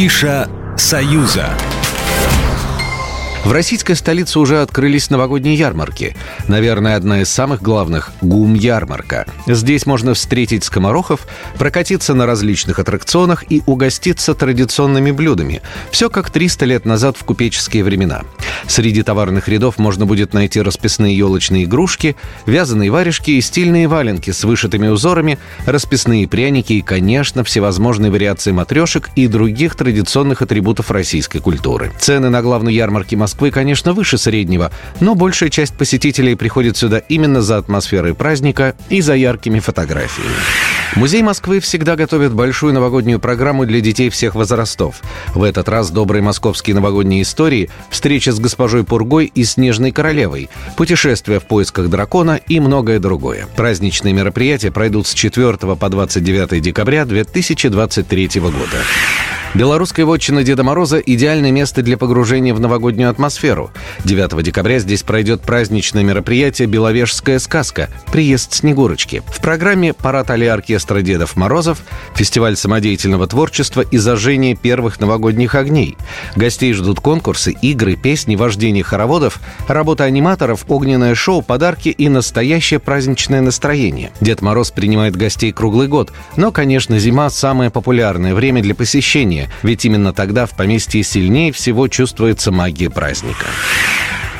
Афиша «Союза». В российской столице уже открылись новогодние ярмарки. Наверное, одна из самых главных – ГУМ-ярмарка. Здесь можно встретить скоморохов, прокатиться на различных аттракционах и угоститься традиционными блюдами. Все как 300 лет назад в купеческие времена. Среди товарных рядов можно будет найти расписные елочные игрушки, вязаные варежки и стильные валенки с вышитыми узорами, расписные пряники и, конечно, всевозможные вариации матрешек и других традиционных атрибутов российской культуры. Цены на главной ярмарке Москвы конечно, выше среднего, но большая часть посетителей приходит сюда именно за атмосферой праздника и за яркими фотографиями. Музей Москвы всегда готовит большую новогоднюю программу для детей всех возрастов. В этот раз добрые московские новогодние истории, встреча с госпожой Пургой и Снежной Королевой, путешествия в поисках дракона и многое другое. Праздничные мероприятия пройдут с 4 по 29 декабря 2023 года. Белорусская вотчина Деда Мороза – идеальное место для погружения в новогоднюю атмосферу. 9 декабря здесь пройдет праздничное мероприятие «Беловежская сказка» – приезд Снегурочки. В программе парад алле оркестра Дедов Морозов, фестиваль самодеятельного творчества и зажжение первых новогодних огней. Гостей ждут конкурсы, игры, песни, вождение хороводов, работа аниматоров, огненное шоу, подарки и настоящее праздничное настроение. Дед Мороз принимает гостей круглый год, но, конечно, зима – самое популярное время для посещения ведь именно тогда в поместье сильнее всего чувствуется магия праздника.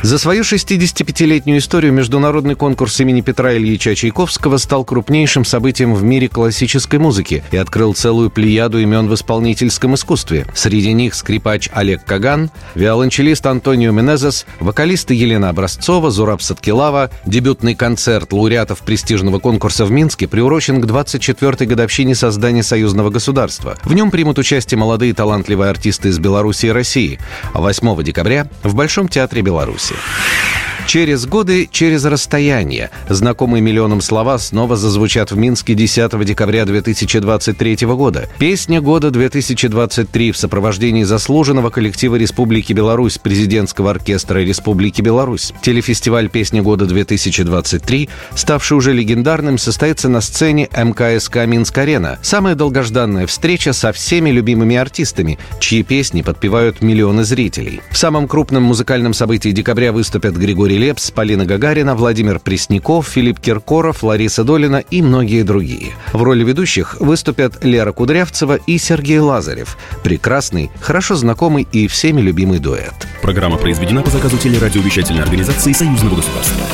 За свою 65-летнюю историю международный конкурс имени Петра Ильича Чайковского стал крупнейшим событием в мире классической музыки и открыл целую плеяду имен в исполнительском искусстве. Среди них скрипач Олег Каган, виолончелист Антонио Менезес, вокалисты Елена Образцова, Зураб Саткилава. Дебютный концерт лауреатов престижного конкурса в Минске приурочен к 24-й годовщине создания союзного государства. В нем примут участие молодые талантливые артисты из Беларуси и России. А 8 декабря в Большом театре Беларуси. você. Через годы, через расстояние. Знакомые миллионам слова снова зазвучат в Минске 10 декабря 2023 года. Песня года 2023 в сопровождении заслуженного коллектива Республики Беларусь, президентского оркестра Республики Беларусь. Телефестиваль «Песня года 2023», ставший уже легендарным, состоится на сцене МКСК «Минск-Арена». Самая долгожданная встреча со всеми любимыми артистами, чьи песни подпевают миллионы зрителей. В самом крупном музыкальном событии декабря выступят Григорий Лепс, Полина Гагарина, Владимир Пресняков, Филипп Киркоров, Лариса Долина и многие другие. В роли ведущих выступят Лера Кудрявцева и Сергей Лазарев. Прекрасный, хорошо знакомый и всеми любимый дуэт. Программа произведена по заказу телерадиовещательной организации Союзного государства.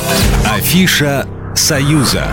Афиша «Союза».